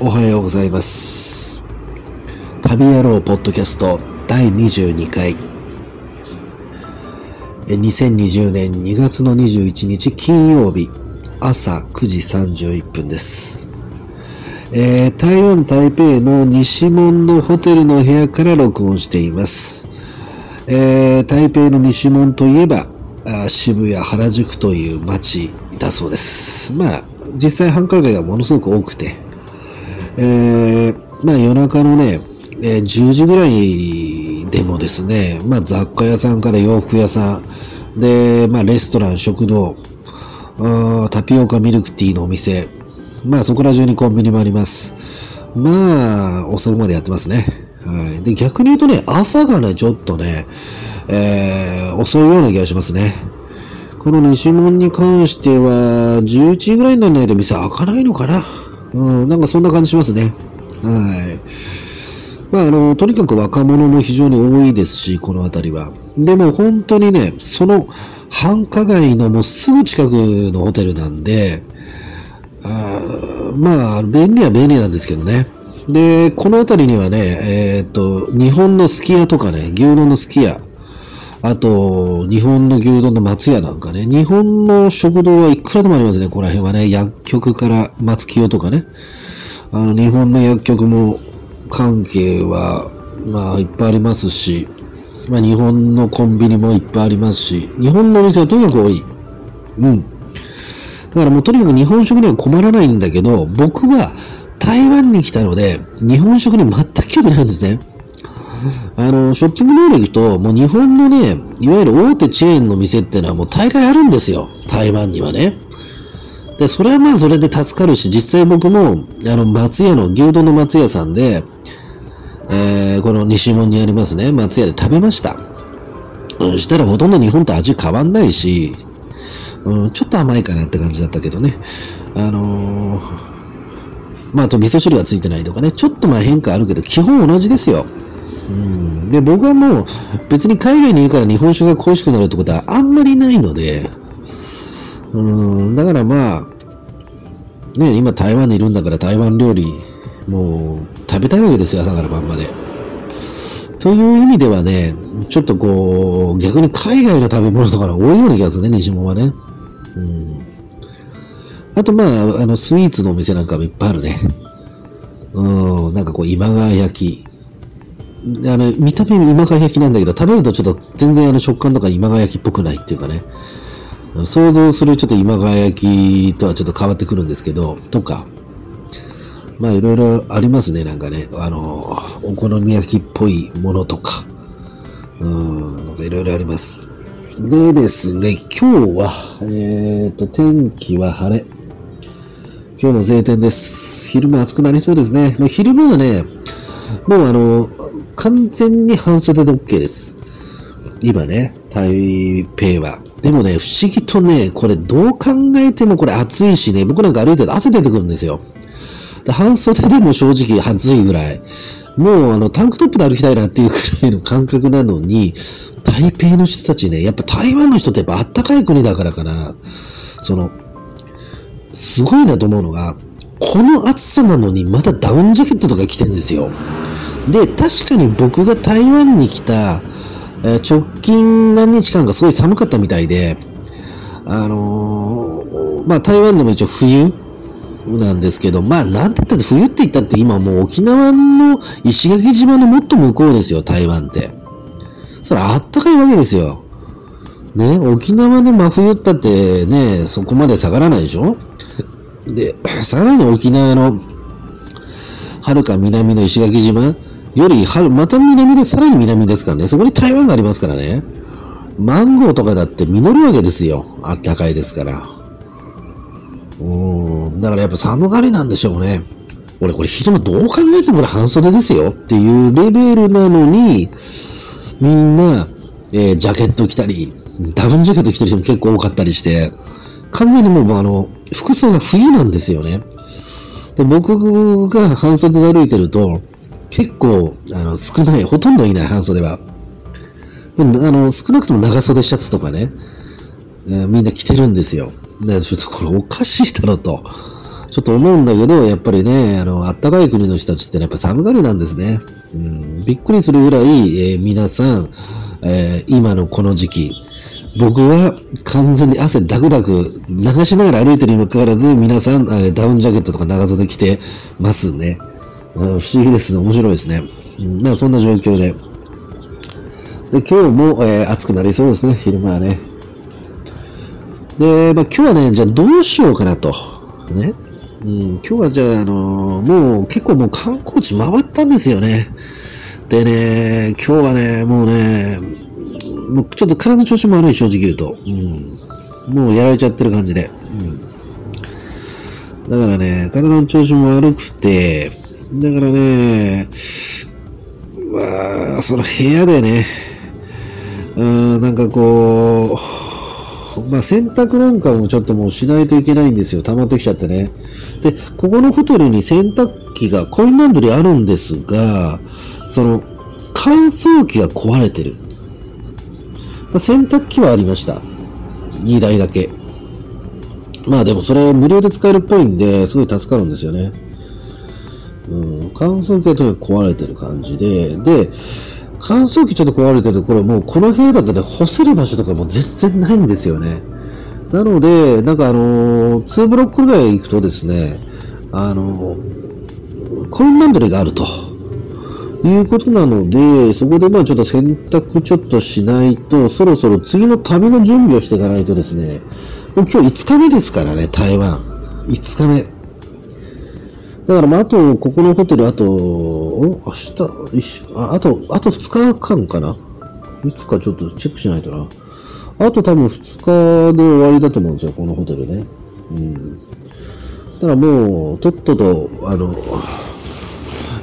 おはようございます。旅野郎ポッドキャスト第22回。2020年2月の21日金曜日朝9時31分です。えー台湾台北の西門のホテルの部屋から録音しています。えー台北の西門といえば、渋谷、原宿という街だそうです。まあ、実際繁華街がものすごく多くて、えーまあ夜中のね、えー10時ぐらいでもですね、まあ雑貨屋さんから洋服屋さん、で、まあレストラン、食堂、タピオカミルクティーのお店、まあそこら中にコンビニもあります。まあ、遅くまでやってますね。はい。で、逆に言うとね、朝がね、ちょっとね、えー、遅いような気がしますね。この西門に関しては、11時ぐらいにならないと店開かないのかなうん、なんかそんな感じしますね。はい。まあ、あの、とにかく若者も非常に多いですし、この辺りは。でも本当にね、その繁華街のもうすぐ近くのホテルなんで、あまあ、便利は便利なんですけどね。で、この辺りにはね、えーっと、日本のすき家とかね、牛丼のすき家、あと、日本の牛丼の松屋なんかね、日本の食堂はいくらでもありますね、この辺はね、薬局から松清とかね。あの、日本の薬局も関係は、まあ、いっぱいありますし、まあ、日本のコンビニもいっぱいありますし、日本のお店はとにかく多い。うん。だからもうとにかく日本食には困らないんだけど、僕は台湾に来たので、日本食に全く興味ないんですね。あの、ショッピングモール行くと、もう日本のね、いわゆる大手チェーンの店ってのはもう大概あるんですよ。台湾にはね。で、それはまあそれで助かるし、実際僕も、あの、松屋の、牛丼の松屋さんで、えー、この西門にありますね、松屋で食べました。そしたらほとんど日本と味変わんないし、うん、ちょっと甘いかなって感じだったけどね。あのーまあ、あと味噌汁がついてないとかね、ちょっとまあ変化あるけど、基本同じですよ。うん、で、僕はもう別に海外にいるから日本酒が恋しくなるってことはあんまりないので、うん、だからまあ、ね、今台湾にいるんだから台湾料理、もう食べたいわけですよ、朝から晩まで。という意味ではね、ちょっとこう、逆に海外の食べ物とかが多いような気がするね、西門はね。うん。あとまあ、あの、スイーツのお店なんかもいっぱいあるね。うん、なんかこう、今川焼き。あの、見た目今川焼きなんだけど、食べるとちょっと全然あの食感とか今川焼きっぽくないっていうかね。想像するちょっと今川焼きとはちょっと変わってくるんですけど、とか。まあいろいろありますね、なんかね。あの、お好み焼きっぽいものとか。うん、なんかいろいろあります。でですね、今日は、えっ、と、天気は晴れ。今日の晴天です。昼間暑くなりそうですね。昼間はね、もうあの、完全に半袖で OK です。今ね、台北は。でもね、不思議とね、これどう考えてもこれ暑いしね、僕なんか歩いてると汗出てくるんですよ。で半袖でも正直暑いぐらい。もうあのタンクトップで歩きたいなっていうくらいの感覚なのに、台北の人たちね、やっぱ台湾の人ってやっぱあったかい国だからかな。その、すごいなと思うのが、この暑さなのにまたダウンジャケットとか着てんですよ。で、確かに僕が台湾に来た、え直近何日間かすごい寒かったみたいで、あのーまあ台湾でも一応冬なんですけど、まあなんて言ったって冬って言ったって今もう沖縄の石垣島のもっと向こうですよ、台湾って。それあったかいわけですよ。ね、沖縄で真冬ったってね、そこまで下がらないでしょ？で、さらに沖縄の、はるか南の石垣島より、また南でさらに南ですからね。そこに台湾がありますからね。マンゴーとかだって実るわけですよ。あったかいですから。うん。だからやっぱ寒がりなんでしょうね。俺これ昼間どう考えてもこれ半袖ですよっていうレベルなのに、みんな、えージャケット着たり、ダウンジャケット着てる人も結構多かったりして、完全にもうあの、服装が冬なんですよね。で、僕が半袖で歩いてると、結構、あの、少ない、ほとんどいない半袖は。でもあの、少なくとも長袖シャツとかね、えーみんな着てるんですよ。だからちょっとこれおかしいだろとちょっと思うんだけど、やっぱりね、あの、あったかい国の人たちってね、やっぱ寒がりなんですね。うん、びっくりするぐらい、えー、皆さん、えー、今のこの時期、僕は完全に汗ダクダク流しながら歩いてるにもかかわらず、皆さん、ダウンジャケットとか長袖着てますね。不思議ですね。面白いですね。うん、まあそんな状況で。で、今日も、えー、暑くなりそうですね。昼間はね。で、まあ今日はね、じゃあどうしようかなと。ね。うん、今日はじゃあ、あのー、もう結構もう観光地回ったんですよね。でね、今日はね、もうね、もうちょっと体の調子も悪い、正直言うと。うん。もうやられちゃってる感じで。うん。だからね、体の調子も悪くて、だからね、まあ、その部屋でね、うん、なんかこう、まあ、洗濯なんかもちょっともうしないといけないんですよ。溜まってきちゃってね。で、ここのホテルに洗濯機が、コインランドリーあるんですが、その、乾燥機が壊れてる。まあ、洗濯機はありました。2台だけ。まあでもそれ無料で使えるっぽいんで、すごい助かるんですよね。うん、乾燥機はとにかく壊れてる感じで、で、乾燥機ちょっと壊れてると、これもうこの部屋だとね、干せる場所とかも全然ないんですよね。なので、なんかあのー、2ブロックぐらい行くとですね、あのー、コインランドリーがあると。いうことなので、そこでまあちょっと洗濯ちょっとしないと、そろそろ次の旅の準備をしていかないとですね、もう今日5日目ですからね、台湾。5日目。だからまあ、あと、ここのホテル、あと、明日、ああと、あと2日間かな？いつかちょっとチェックしないとな。あと多分2日で終わりだと思うんですよ、このホテルね。うん。だからもう、とっとと、あの、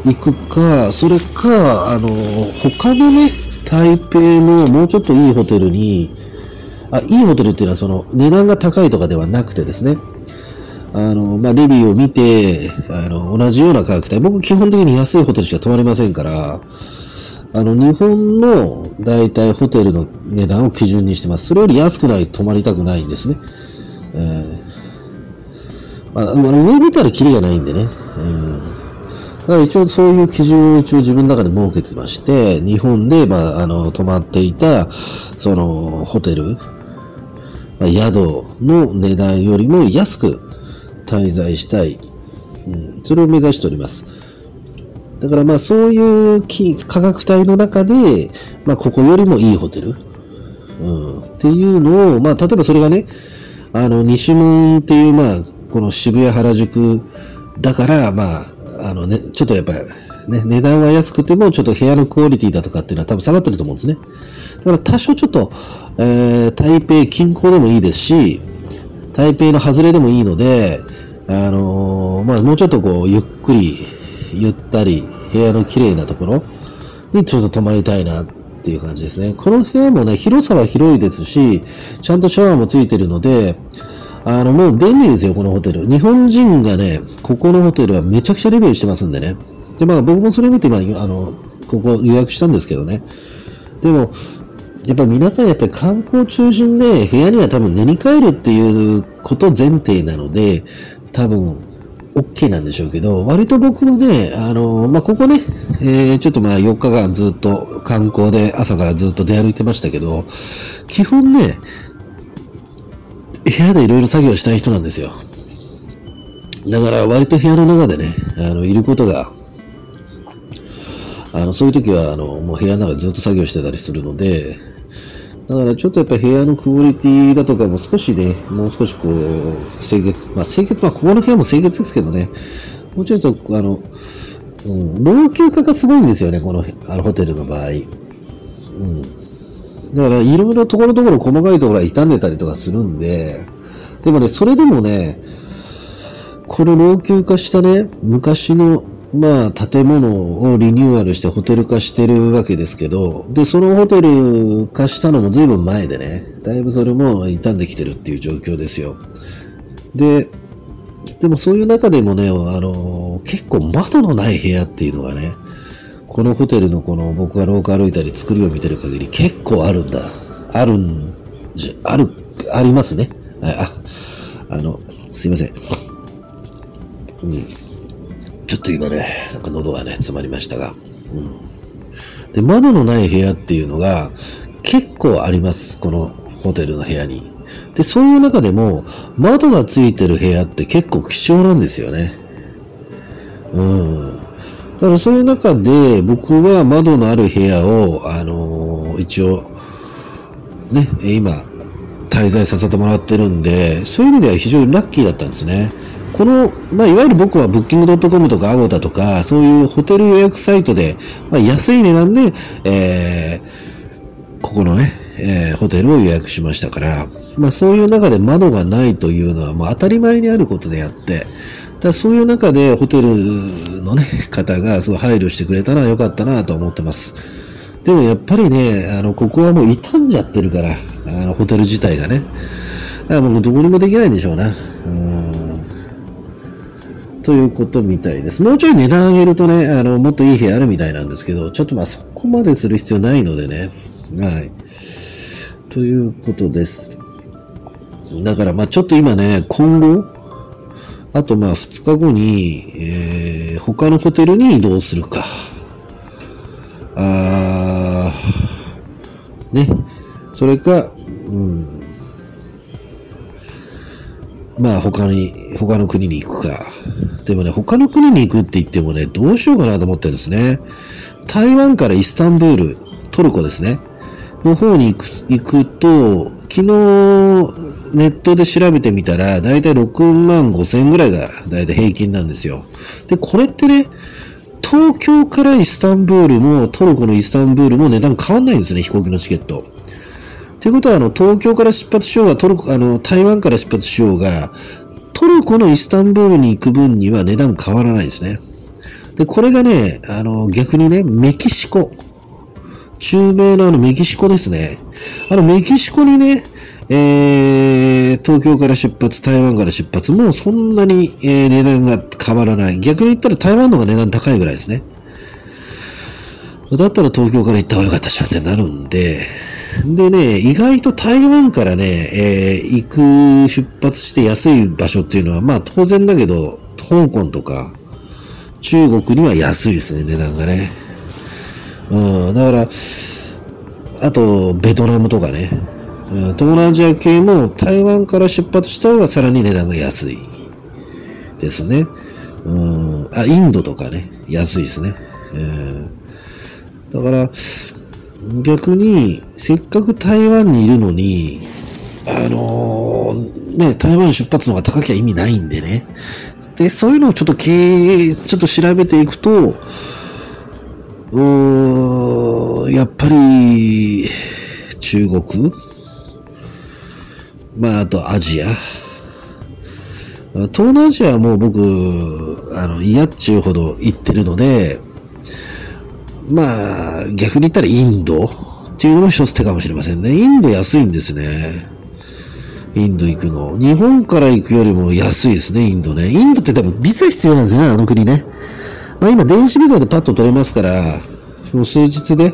行くか、それか、あの、他のね、台北のもうちょっといいホテルに、あ、いいホテルっていうのはその値段が高いとかではなくてですね、あの、まあ、レビューを見て、あの、同じような価格帯、僕基本的に安いホテルしか泊まりませんから、あの、日本の大体ホテルの値段を基準にしてます。それより安くない泊まりたくないんですね。えー、まあ、上見たらキリがないんでね。うんだから一応そういう基準を一応自分の中で設けてまして、日本で、まあ、あの、泊まっていた、その、ホテル、まあ、宿の値段よりも安く滞在したい。うん、それを目指しております。だからまあそういう価格帯の中で、まあここよりもいいホテル、うん、っていうのを、まあ例えばそれがね、あの西門っていうまあこの渋谷原宿だから、まああのね、ちょっとやっぱりね、値段は安くてもちょっと部屋のクオリティだとかっていうのは多分下がってると思うんですね。だから多少ちょっと、えー、台北近郊でもいいですし、台北の外れでもいいので、あのー、まあ、もうちょっとこう、ゆっくり、ゆったり、部屋の綺麗なところにちょっと泊まりたいなっていう感じですね。この部屋もね、広さは広いですし、ちゃんとシャワーもついてるので、あの、もう便利ですよ、このホテル。日本人がね、ここのホテルはめちゃくちゃレベルしてますんでね。で、まあ僕もそれ見て、まあ、あの、ここ予約したんですけどね。でも、やっぱ皆さんやっぱり観光中心で部屋には多分寝に帰るっていうこと前提なので、多分、OK なんでしょうけど、割と僕もね、あの、まあ、ここね、えー、ちょっとま4日間ずっと観光で朝からずっと出歩いてましたけど、基本ね、部屋でいろいろ作業したい人なんですよ。だから割と部屋の中でね、あの、いることが、あの、そういう時は、あの、もう部屋の中でずっと作業してたりするので、だからちょっとやっぱ部屋のクオリティだとかも少しね、もう少しこう、清潔、まあ清潔、まあここの部屋も清潔ですけどね、もうちょっとあの、うん、老朽化がすごいんですよね、このあのホテルの場合。うん。だからいろいろところどころ細かいところは傷んでたりとかするんで、でもね、それでもね、この老朽化したね、昔のまあ、建物をリニューアルしてホテル化してるわけですけど、で、そのホテル化したのも随分前でね、だいぶそれも傷んできてるっていう状況ですよ。で、でもそういう中でもね、あの、結構窓のない部屋っていうのがね、このホテルのこの僕が廊下歩いたり作りを見てる限り結構あるんだ。あるんじゃ、ある、ありますね。あ、あの、すいません。うん。ちょっと今ね、なんか喉がね、詰まりましたが。うん。で、窓のない部屋っていうのが結構あります。このホテルの部屋に。で、そういう中でも、窓がついてる部屋って結構貴重なんですよね。うん。だからそういう中で、僕は窓のある部屋を、あのー一応、ね、今、滞在させてもらってるんで、そういう意味では非常にラッキーだったんですね。この、まあ、いわゆる僕はブッキングドットコムとかアゴタとか、そういうホテル予約サイトで、まあ、安い値段で、えー、ここのね、えーホテルを予約しましたから、まあ、そういう中で窓がないというのは、もう当たり前にあることであって、だそういう中でホテルのね、方がすごい配慮してくれたらよかったなと思ってます。でもやっぱりね、あの、ここはもう傷んじゃってるから、あの、ホテル自体がね。だからもうどこにもできないんでしょうな。うん。ということみたいです。もうちょい値段上げるとね、あの、もっといい部屋あるみたいなんですけど、ちょっとまあそこまでする必要ないのでね。はい。ということです。だからまあちょっと今ね、今後、あとまあ2日後に、えー、他のホテルに移動するか。あー、ね。それか、うん。まあ他に、他の国に行くか。でもね、他の国に行くって言ってもね、どうしようかなと思ってるんですね。台湾からイスタンブール、トルコですね。の方に行く行くと、昨日ネットで調べてみたら、だいたい6万5千ぐらいがだいたい平均なんですよ。で、これってね、東京からイスタンブールもトルコのイスタンブールも値段変わんないんですね、飛行機のチケット。ということは、あの、東京から出発しようが、トルコ、あの、台湾から出発しようが、トルコのイスタンブールに行く分には値段変わらないですね。で、これがね、あの、逆にね、メキシコ。中米のあのメキシコですね。あのメキシコにね、えー、東京から出発、台湾から出発、もうそんなに、えー値段が変わらない。逆に言ったら台湾の方が値段高いぐらいですね。だったら東京から行った方がよかったじゃんってなるんで、でね、意外と台湾からね、えー行く、出発して安い場所っていうのは、まあ当然だけど、香港とか、中国には安いですね、値段がね。うん、だから、あと、ベトナムとかね。東南アジア系も台湾から出発した方がさらに値段が安いですね。うん、あ、インドとかね、安いですね。うんだから、逆に、せっかく台湾にいるのに、あのーね、台湾出発の方が高きゃ意味ないんでね。で、そういうのをちょっと経営、ちょっと調べていくと、うーん、やっぱり、中国まあ、あとアジア。東南アジアはもう僕、あの、嫌っちゅうほど行ってるので、まあ、逆に言ったらインドっていうのも一つ手かもしれませんね。インド安いんですね。インド行くの。日本から行くよりも安いですね、インドね。インドって多分ビザ必要なんですよね、あの国ね。まあ今電子ビザでパッと取れますから、もう数日で、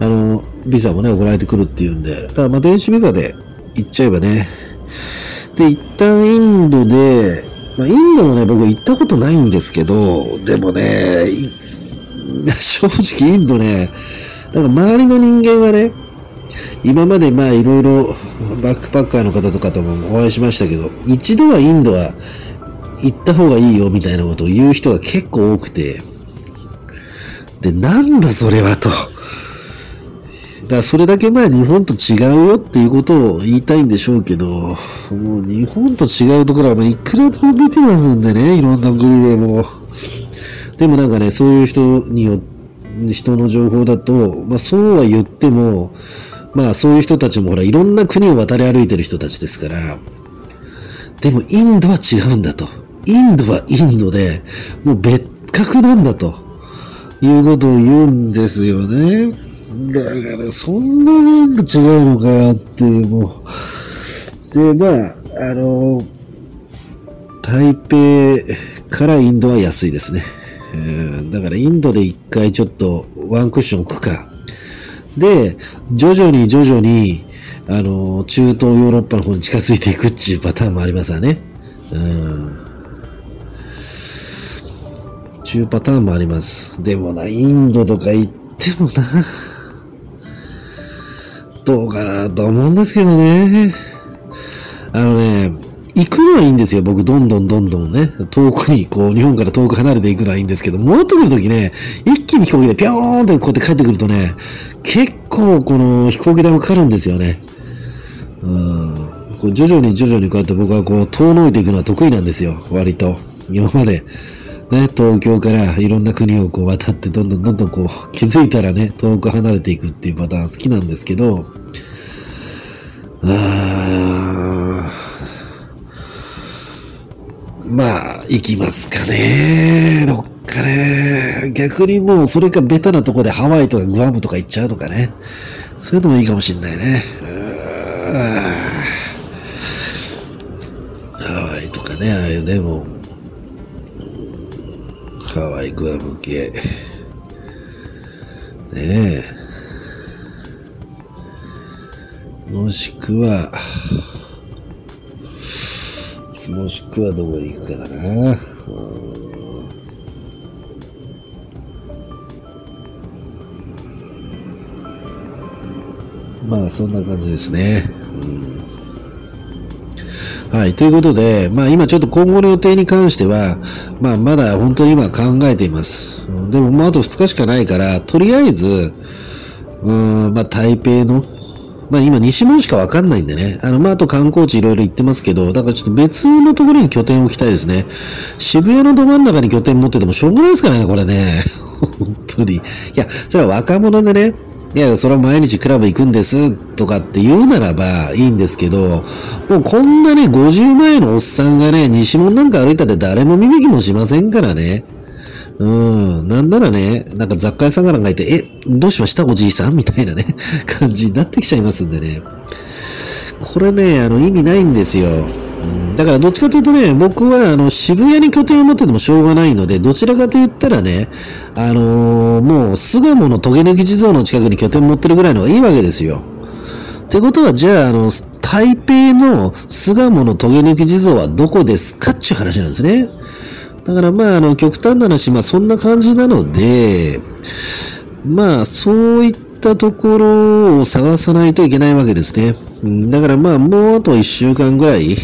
あの、ビザもね、送られてくるっていうんで、ただまあ電子ビザで行っちゃえばね。で、一旦インドで、まあインドもね、僕行ったことないんですけど、でもね、正直インドね、なんか周りの人間はね、今までまあいろいろバックパッカーの方とかともお会いしましたけど、一度はインドは行った方がいいよみたいなことを言う人が結構多くて、で、なんだそれはと。だからそれだけまあ日本と違うよっていうことを言いたいんでしょうけど、もう日本と違うところはもういくらでも見てますんでね、いろんな国でも。でもなんかね、そういう人によ人の情報だと、まあそうは言っても、まあそういう人たちもほらいろんな国を渡り歩いてる人たちですから、でもインドは違うんだと。インドはインドで、もう別格なんだと。いうことを言うんですよね。だから、そんなにインド違うのかっていう、もう。で、まあ、あの、台北からインドは安いですね。えーだからインドで一回ちょっとワンクッション置くか。で、徐々に徐々に、あの、中東ヨーロッパの方に近づいていくっていうパターンもありますわね。うん。ちゅうパターンもあります。でもな、インドとか行ってもな、どうかなと思うんですけどね。あのね、行くのはいいんですよ。僕、どんどんどんどんね、遠くに、こう、日本から遠く離れていくのはいいんですけど、戻ってくるときね、一気に飛行機でピョーンってこうやって帰ってくるとね、結構この飛行機代もかかるんですよね。うん。こう徐々に徐々にこうやって僕はこう遠のいていくのは得意なんですよ。割と。今まで。ね、東京からいろんな国をこう渡ってどんどんどんどんこう気づいたらね、遠く離れていくっていうパターン好きなんですけど、あーまあ、行きますかね。どっかね。逆にもうそれかベタなとこでハワイとかグアムとか行っちゃうとかね。そういうのもいいかもしんないね。ハワイとかね、ああいうでもう、ハワイ、グアム系。ねえ。もしくは、もしくはどこに行くかだな。まあ、そんな感じですね。はい。ということで、まあ今ちょっと今後の予定に関しては、まあまだ本当に今考えています。でももうあと2日しかないから、とりあえず、うん、まあ台北の、まあ今西門しかわかんないんでね。あの、まああと観光地いろいろ行ってますけど、だからちょっと別のところに拠点を置きたいですね。渋谷のど真ん中に拠点持っててもしょうがないですからね、これね。本当に。いや、それは若者でね、いや、それは毎日クラブ行くんですとかって言うならばいいんですけど、もうこんなね、50前のおっさんがね、西門なんか歩いたって誰も見向きもしませんからね。うん。なんならね、なんか雑貨屋さんがなんかいて、え、どうしました？おじいさん？みたいなね、感じになってきちゃいますんでね。これね、あの、意味ないんですよ。うんだからどっちかというとね、僕はあの渋谷に拠点を持っててもしょうがないので、どちらかと言ったらね、あのーもう巣鴨のトゲ抜き地蔵の近くに拠点を持ってるぐらいのがいいわけですよ。ってことは、じゃあ、あの、台北の巣鴨のトゲ抜き地蔵はどこですか？っていう話なんですね。だからまあ、あの、極端な話、まあそんな感じなので、まあ、そういったところを探さないといけないわけですね。だからまあ、もうあと一週間ぐらい、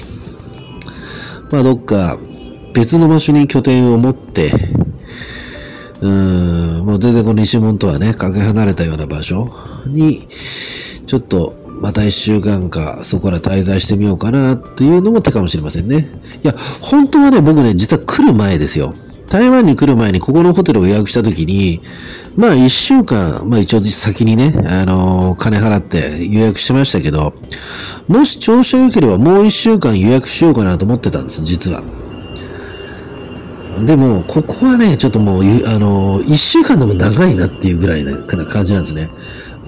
まあ、どっか別の場所に拠点を持って、うーん、もう全然この西門とはね、かけ離れたような場所に、ちょっと、また一週間か、そこら滞在してみようかな、というのも手かもしれませんね。いや、本当はね、僕ね、実は来る前ですよ。台湾に来る前にここのホテルを予約したときに、まあ一週間、まあ一応先にね、あのー金払って予約しましたけど、もし調子が良ければもう一週間予約しようかなと思ってたんです、実は。でも、ここはね、ちょっともう、あのー一週間でも長いなっていうぐらいな感じなんですね。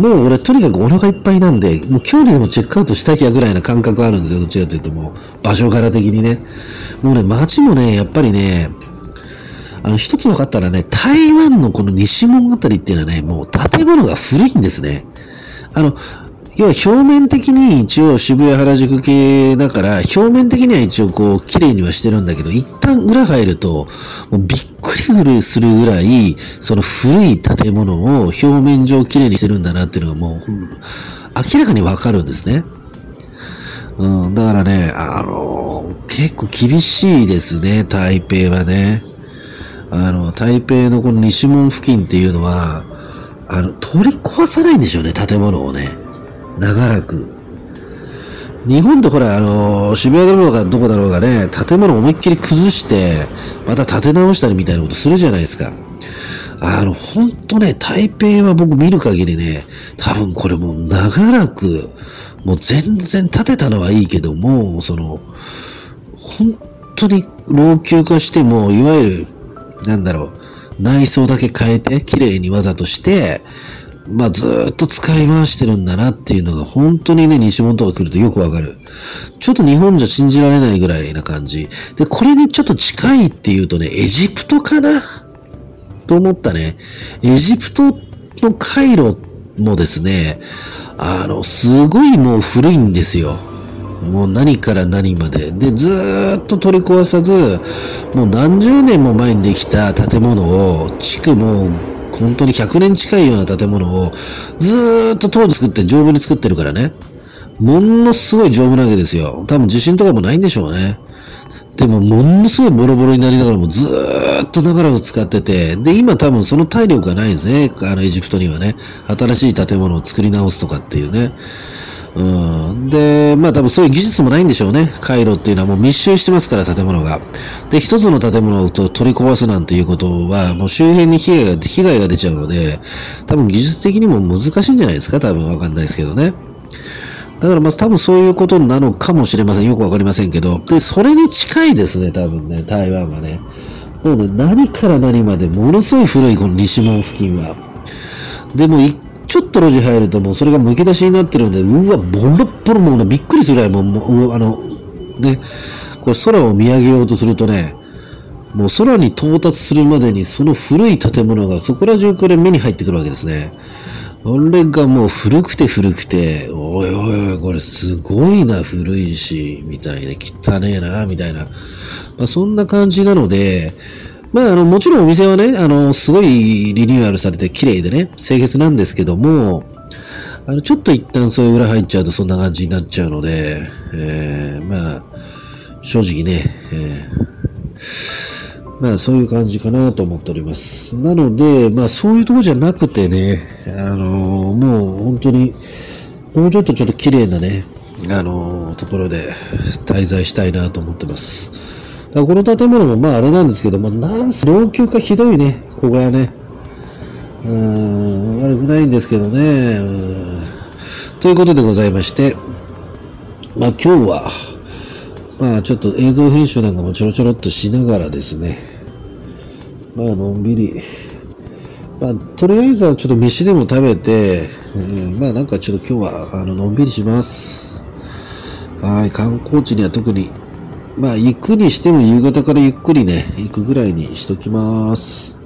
もう俺とにかくお腹いっぱいなんで、もう今日にでもチェックアウトしたきゃぐらいな感覚あるんですよ、どっちかというともう、場所柄的にね。もうね、街もね、やっぱりね、あの、一つ分かったらね、台湾のこの西門あたりっていうのはね、もう建物が古いんですね。あの、要は表面的に一応渋谷原宿系だから、表面的には一応こう、綺麗にはしてるんだけど、一旦裏入ると、もうびっくりするぐらい、その古い建物を表面上綺麗にしてるんだなっていうのがもう、明らかにわかるんですね。うん、だからね、あの、結構厳しいですね、台北はね。あの、台北のこの西門付近っていうのは、あの、取り壊さないんでしょうね、建物をね。長らく。日本ってほら、あの、渋谷だろうがどこだろうがね、建物思いっきり崩して、また建て直したりみたいなことするじゃないですか。あの、ほんとね、台北は僕見る限りね、多分これもう長らく、もう全然建てたのはいいけども、その、本当に老朽化しても、いわゆる、なんだろう、内装だけ変えて、綺麗にわざとして、まあずっと使い回してるんだなっていうのが本当にね、西本とか来るとよくわかる。ちょっと日本じゃ信じられないぐらいな感じ。で、これにちょっと近いっていうとね、エジプトかな？と思ったね。エジプトのカイロもですね、あの、すごいもう古いんですよ。もう何から何まで。で、ずーっと取り壊さず、もう何十年も前にできた建物を、築も本当に100年近いような建物を、ずーっと当時作って丈夫に作ってるからね。ものすごい丈夫なわけですよ。多分地震とかもないんでしょうね。でも、ものすごいボロボロになりながらもずーっと長らく使ってて、で、今多分その体力がないんですね。あの、エジプトにはね。新しい建物を作り直すとかっていうね。うん。で、まあ多分そういう技術もないんでしょうね。カイロっていうのはもう密集してますから、建物が。で、一つの建物を取り壊すなんていうことは、もう周辺に被害が、被害が出ちゃうので、多分技術的にも難しいんじゃないですか多分わかんないですけどね。だからまあ多分そういうことなのかもしれません。よくわかりませんけど。で、それに近いですね、多分ね、台湾はね。もうね、何から何までものすごい古いこの西門付近は。でも、ちょっと路地入るともうそれが剥き出しになってるんで、うわ、ボロッボロもうねびっくりするぐらいもう、もうあの、ね、これ空を見上げようとするとね、もう空に到達するまでにその古い建物がそこら中から目に入ってくるわけですね。これがもう古くて古くて、おいおいおい、これすごいな、古いし、みたいな、汚ねえな、みたいな。まあ、そんな感じなので、まあ、あの、もちろんお店はね、あの、すごいリニューアルされて綺麗でね、清潔なんですけども、あの、ちょっと一旦そういう裏入っちゃうとそんな感じになっちゃうので、えー、まあ、正直ね、えー、まあそういう感じかなと思っております。なので、まあそういうとこじゃなくてね、あのー、もう本当に、もうちょっとちょっと綺麗なね、あのー、ところで滞在したいなと思ってます。だからこの建物もまああれなんですけど、まあなんせ老朽化ひどいね、ここがね。うーん、悪くないんですけどね。ということでございまして、まあ今日は、まあちょっと映像編集なんかもちょろちょろっとしながらですね、まあのんびり、まあとりあえずはちょっと飯でも食べて、うん、まあなんかちょっと今日はあののんびりします。はい、観光地には特に、まあ行くにしても夕方からゆっくりね、行くぐらいにしときます。